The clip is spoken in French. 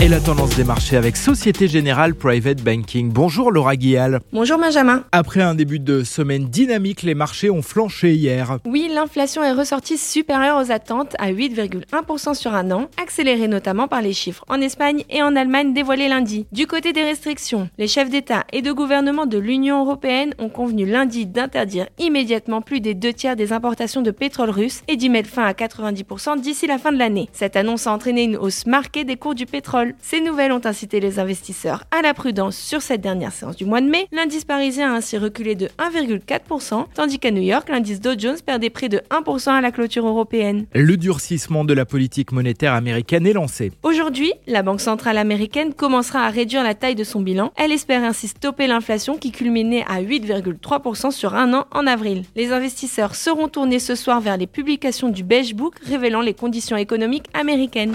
Et la tendance des marchés avec Société Générale Private Banking. Bonjour Laura Guial. Bonjour Benjamin. Après un début de semaine dynamique, les marchés ont flanché hier. Oui, l'inflation est ressortie supérieure aux attentes à 8,1% sur un an, accélérée notamment par les chiffres en Espagne et en Allemagne dévoilés lundi. Du côté des restrictions, les chefs d'État et de gouvernement de l'Union européenne ont convenu lundi d'interdire immédiatement plus des deux tiers des importations de pétrole russe et d'y mettre fin à 90% d'ici la fin de l'année. Cette annonce a entraîné une hausse marquée des cours du pétrole. Ces nouvelles ont incité les investisseurs à la prudence sur cette dernière séance du mois de mai. L'indice parisien a ainsi reculé de 1,4%, tandis qu'à New York, l'indice Dow Jones perdait près de 1% à la clôture européenne. Le durcissement de la politique monétaire américaine est lancé. Aujourd'hui, la Banque centrale américaine commencera à réduire la taille de son bilan. Elle espère ainsi stopper l'inflation qui culminait à 8,3% sur un an en avril. Les investisseurs seront tournés ce soir vers les publications du Beige Book révélant les conditions économiques américaines.